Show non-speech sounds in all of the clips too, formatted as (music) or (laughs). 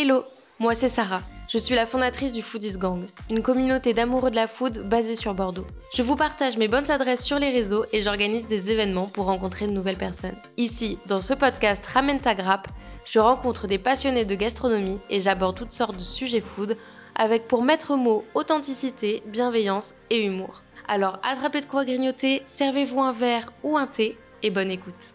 Hello, moi c'est Sarah. Je suis la fondatrice du Foodies Gang, une communauté d'amoureux de la food basée sur Bordeaux. Je vous partage mes bonnes adresses sur les réseaux et j'organise des événements pour rencontrer de nouvelles personnes. Ici, dans ce podcast Ramène ta grappe, je rencontre des passionnés de gastronomie et j'aborde toutes sortes de sujets food avec pour maître mot authenticité, bienveillance et humour. Alors attrapez de quoi grignoter, servez-vous un verre ou un thé et bonne écoute.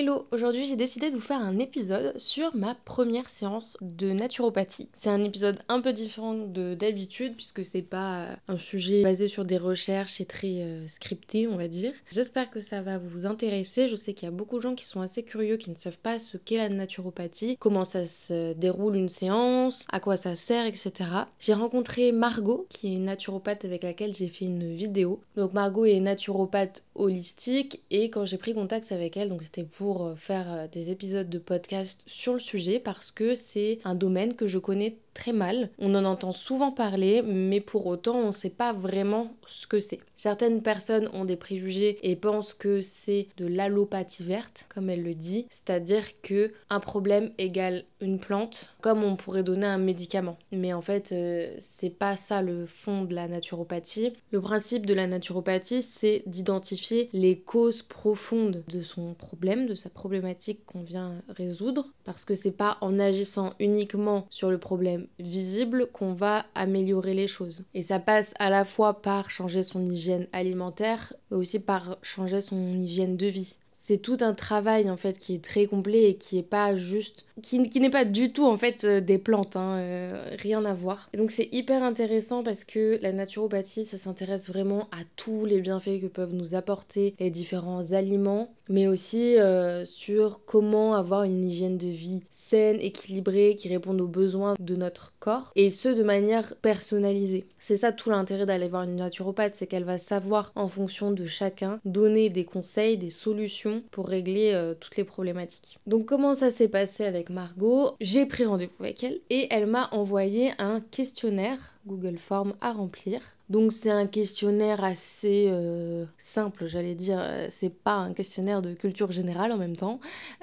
Hello, aujourd'hui j'ai décidé de vous faire un épisode sur ma première séance de naturopathie. C'est un épisode un peu différent de d'habitude puisque c'est pas un sujet basé sur des recherches et très euh, scripté on va dire. J'espère que ça va vous intéresser. Je sais qu'il y a beaucoup de gens qui sont assez curieux, qui ne savent pas ce qu'est la naturopathie, comment ça se déroule une séance, à quoi ça sert, etc. J'ai rencontré Margot qui est naturopathe avec laquelle j'ai fait une vidéo. Donc Margot est naturopathe holistique et quand j'ai pris contact avec elle, donc c'était pour euh, faire euh, des épisodes de podcast sur le sujet parce que c'est un domaine que je connais mal. On en entend souvent parler, mais pour autant, on ne sait pas vraiment ce que c'est. Certaines personnes ont des préjugés et pensent que c'est de l'allopathie verte, comme elle le dit, c'est-à-dire que un problème égale une plante, comme on pourrait donner un médicament. Mais en fait, euh, c'est pas ça le fond de la naturopathie. Le principe de la naturopathie, c'est d'identifier les causes profondes de son problème, de sa problématique qu'on vient résoudre, parce que c'est pas en agissant uniquement sur le problème visible qu'on va améliorer les choses. Et ça passe à la fois par changer son hygiène alimentaire, mais aussi par changer son hygiène de vie. C'est tout un travail en fait qui est très complet et qui est pas juste qui, n'est pas du tout en fait euh, des plantes, hein, euh, rien à voir. Et donc c'est hyper intéressant parce que la naturopathie, ça s'intéresse vraiment à tous les bienfaits que peuvent nous apporter les différents aliments, mais aussi euh, sur comment avoir une hygiène de vie saine, équilibrée, qui réponde aux besoins de notre corps, et ce de manière personnalisée. C'est ça tout l'intérêt d'aller voir une naturopathe, c'est qu'elle va savoir en fonction de chacun donner des conseils, des solutions pour régler toutes les problématiques. Donc comment ça s'est passé avec Margot, j'ai pris rendez-vous avec elle et elle m'a envoyé un questionnaire Google Form à remplir. Donc c'est un questionnaire assez euh, simple, j'allais dire. Euh, c'est pas un questionnaire de culture générale en même temps.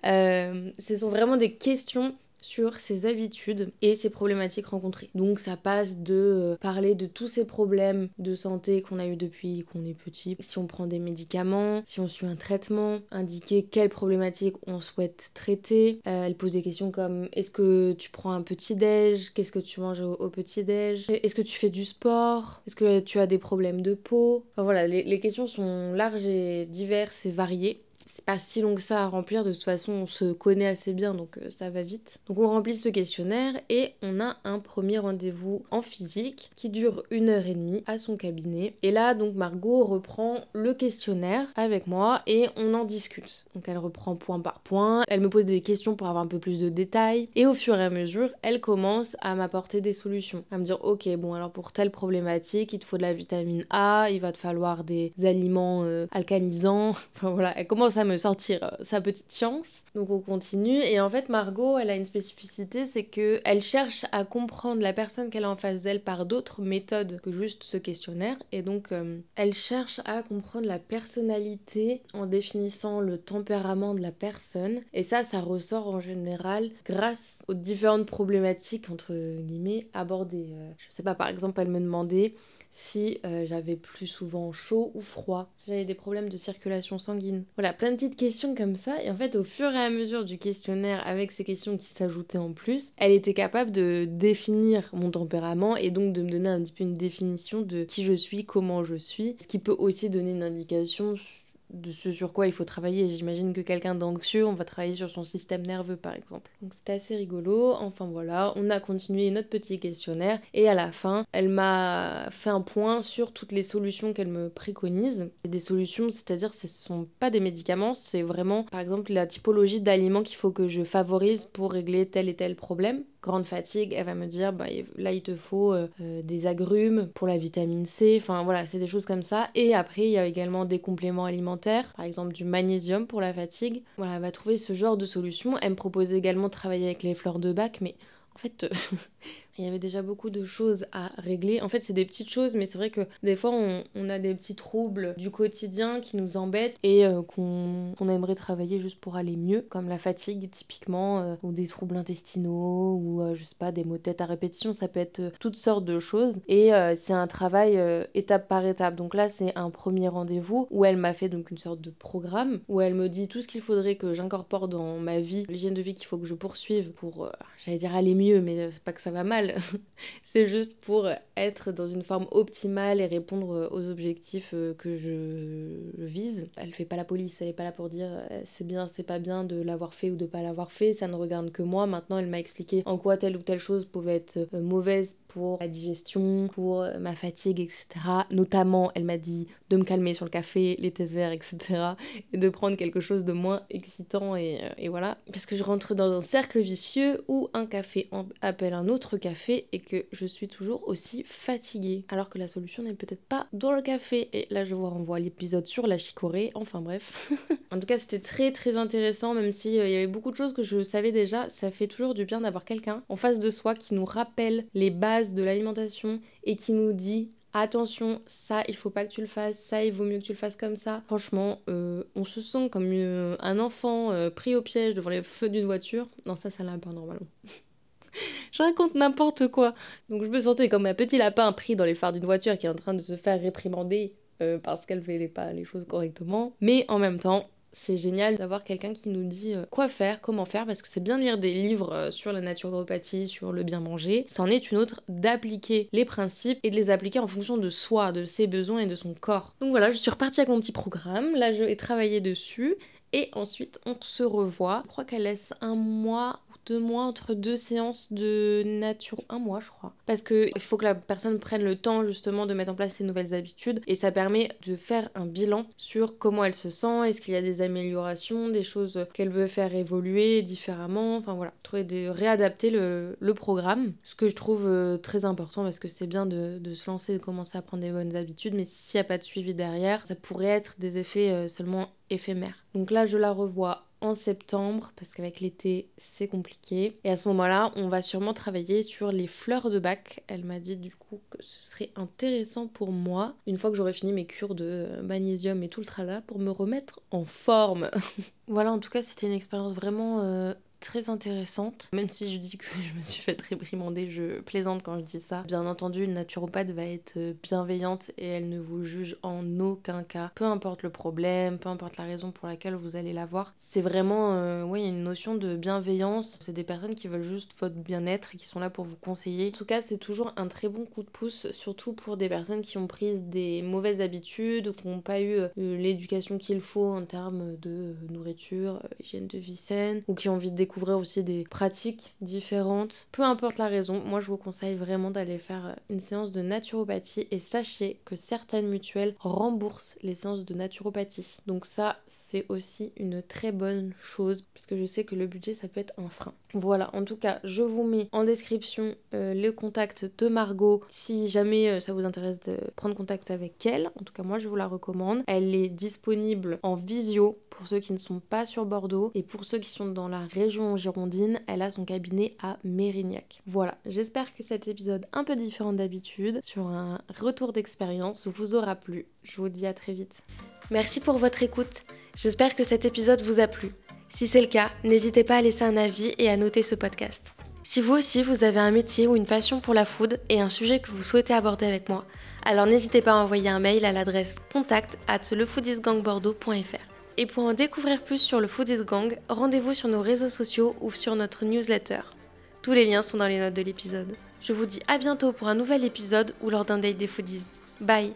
Euh, ce sont vraiment des questions sur ses habitudes et ses problématiques rencontrées. Donc ça passe de euh, parler de tous ces problèmes de santé qu'on a eu depuis qu'on est petit, si on prend des médicaments, si on suit un traitement, indiquer quelles problématiques on souhaite traiter. Euh, elle pose des questions comme est-ce que tu prends un petit déj, qu'est-ce que tu manges au, petit déj, est-ce que tu fais du sport, est-ce que tu as des problèmes de peau? Enfin voilà, les questions sont larges et diverses et variées c'est pas si long que ça à remplir, de toute façon on se connaît assez bien donc euh, ça va vite. Donc on remplit ce questionnaire et on a un premier rendez-vous en physique qui dure une heure et demie à son cabinet. Et là donc Margot reprend le questionnaire avec moi et on en discute. Donc elle reprend point par point, elle me pose des questions pour avoir un peu plus de détails et au fur et à mesure elle commence à m'apporter des solutions, à me dire ok bon alors pour telle problématique il te faut de la vitamine A, il va te falloir des aliments euh, alcanisants, (laughs) enfin voilà elle commence à me sortir euh, sa petite science. Donc on continue. Et en fait, Margot, elle a une spécificité, c'est que elle cherche à comprendre la personne qu'elle a en face d'elle par d'autres méthodes que juste ce questionnaire. Et donc, euh, elle cherche à comprendre la personnalité en définissant le tempérament de la personne. Et ça, ça ressort en général grâce aux différentes problématiques, entre guillemets, abordées. Euh, je sais pas, par exemple, elle me demandait si euh, j'avais plus souvent chaud ou froid, si j'avais des problèmes de circulation sanguine. Voilà, plein de petites questions comme ça. Et en fait, au fur et à mesure du questionnaire, avec ces questions qui s'ajoutaient en plus, elle était capable de définir mon tempérament et donc de me donner un petit peu une définition de qui je suis, comment je suis, ce qui peut aussi donner une indication de ce sur quoi il faut travailler. J'imagine que quelqu'un d'anxieux, on va travailler sur son système nerveux par exemple. Donc c'était assez rigolo. Enfin voilà, on a continué notre petit questionnaire et à la fin, elle m'a fait un point sur toutes les solutions qu'elle me préconise. Des solutions, c'est-à-dire ce sont pas des médicaments, c'est vraiment par exemple la typologie d'aliments qu'il faut que je favorise pour régler tel et tel problème grande fatigue, elle va me dire bah, là il te faut euh, euh, des agrumes pour la vitamine C, enfin voilà, c'est des choses comme ça. Et après il y a également des compléments alimentaires, par exemple du magnésium pour la fatigue. Voilà, elle va trouver ce genre de solution. Elle me propose également de travailler avec les fleurs de bac, mais en fait, (laughs) Il y avait déjà beaucoup de choses à régler. En fait, c'est des petites choses, mais c'est vrai que des fois, on, a des petits troubles du quotidien qui nous embêtent et euh, qu'on aimerait travailler juste pour aller mieux, comme la fatigue typiquement, euh, ou des troubles intestinaux, ou je sais pas, des maux de tête à répétition. Ça peut être toutes sortes de choses. Et c'est un travail étape par étape. Donc là, c'est un premier rendez-vous où elle m'a fait donc une sorte de programme où elle me dit tout ce qu'il faudrait que j'incorpore dans ma vie, l'hygiène de vie qu'il faut que je poursuive pour, euh, j'allais dire aller mieux, mais c'est pas que ça va mal, (laughs) c'est juste pour être dans une forme optimale et répondre aux objectifs euh, que je vise. Elle fait pas la police, elle est pas là pour dire euh, c'est bien, c'est pas bien de l'avoir fait ou de pas l'avoir fait, ça ne regarde que moi. Maintenant, elle m'a expliqué en quoi telle ou telle chose pouvait être mauvaise pour la digestion, pour ma fatigue, etc. Notamment, elle m'a dit de me calmer sur le café, les thés verts, etc. (laughs) Et de prendre quelque chose de moins excitant et, euh, et voilà. Parce que je rentre dans un cercle vicieux où un café appelle un autre café et que je suis toujours aussi fatiguée. Alors que la solution n'est peut-être pas dans le café. Et là, je vous renvoie l'épisode sur la chicorée. Enfin bref. (laughs) en tout cas, c'était très très intéressant, même s'il euh, il y avait beaucoup de choses que je savais déjà. Ça fait toujours du bien d'avoir quelqu'un en face de soi qui nous rappelle les bases de l'alimentation et qui nous dit attention, ça il faut pas que tu le fasses, ça il vaut mieux que tu le fasses comme ça. Franchement, euh, on se sent comme un enfant euh, pris au piège devant les feux d'une voiture. Non, ça, ça l'a pas normalement. (laughs) (laughs) je raconte n'importe quoi. Donc je me sentais comme un petit lapin pris dans les phares d'une voiture qui est en train de se faire réprimander euh, parce qu'elle fait pas les choses correctement. Mais en même temps, c'est génial d'avoir quelqu'un qui nous dit euh, quoi faire, comment faire, parce que c'est bien lire des livres euh, sur la naturopathie, sur le bien manger. C'en est une autre d'appliquer les principes et de les appliquer en fonction de soi, de ses besoins et de son corps. Donc voilà, je suis repartie avec mon petit programme. Là, je vais travailler dessus. Et ensuite, on se revoit. Je crois qu'elle laisse un mois ou deux mois entre deux séances de nature. Un mois, je crois. Parce qu'il faut que la personne prenne le temps justement de mettre en place ses nouvelles habitudes. Et ça permet de faire un bilan sur comment elle se sent. Est-ce qu'il y a des améliorations, des choses qu'elle veut faire évoluer différemment? Enfin voilà, trouver de réadapter le, programme. Ce que je trouve euh, très important parce que c'est bien de, de, se lancer, de commencer à prendre des bonnes habitudes. Mais s'il n'y a pas de suivi derrière, ça pourrait être des effets euh, seulement éphémère. Donc là, je la revois en septembre parce qu'avec l'été c'est compliqué. Et à ce moment-là on va sûrement travailler sur les fleurs de bac elle m'a dit du coup que ce serait intéressant pour moi une fois que j'aurai fini mes cures de magnésium et tout le tralala pour me remettre en forme. (laughs) Voilà en tout cas c'était une expérience vraiment euh, très intéressante. Même si je dis que (laughs) je me suis fait réprimander, je plaisante quand je dis ça. Bien entendu, une naturopathe va être euh, bienveillante et elle ne vous juge en aucun cas. Peu importe le problème, peu importe la raison pour laquelle vous allez la voir. C'est vraiment euh, oui, une notion de bienveillance. C'est des personnes qui veulent juste votre bien-être et qui sont là pour vous conseiller. En tout cas, c'est toujours un très bon coup de pouce, surtout pour des personnes qui ont pris des mauvaises habitudes qui n'ont pas eu euh, l'éducation qu'il faut en termes de nourriture, hygiène de vie saine ou qui ont envie de découvrir aussi des pratiques différentes. Peu importe la raison, moi je vous conseille vraiment d'aller faire une séance de naturopathie et sachez que certaines mutuelles remboursent les séances de naturopathie. Donc ça, c'est aussi une très bonne chose parce que je sais que le budget ça peut être un frein. Voilà, en tout cas, je vous mets en description euh, le contact de Margot si jamais euh, ça vous intéresse de prendre contact avec elle. En tout cas, moi je vous la recommande. Elle est disponible en visio pour ceux qui ne sont pas sur Bordeaux et pour ceux qui sont dans la région girondine, elle a son cabinet à Mérignac. Voilà, j'espère que cet épisode un peu différent d'habitude, sur un retour d'expérience, vous aura plu. Je vous dis à très vite. Merci pour votre écoute. J'espère que cet épisode vous a plu. Si c'est le cas, n'hésitez pas à laisser un avis et à noter ce podcast. Si vous aussi vous avez un métier ou une passion pour la food et un sujet que vous souhaitez aborder avec moi, alors n'hésitez pas à envoyer un mail à l'adresse contact at lefoodisgangbordeaux.fr. Et pour en découvrir plus sur le Foodies Gang, rendez-vous sur nos réseaux sociaux ou sur notre newsletter. Tous les liens sont dans les notes de l'épisode. Je vous dis à bientôt pour un nouvel épisode ou lors d'un date des Foodies. Bye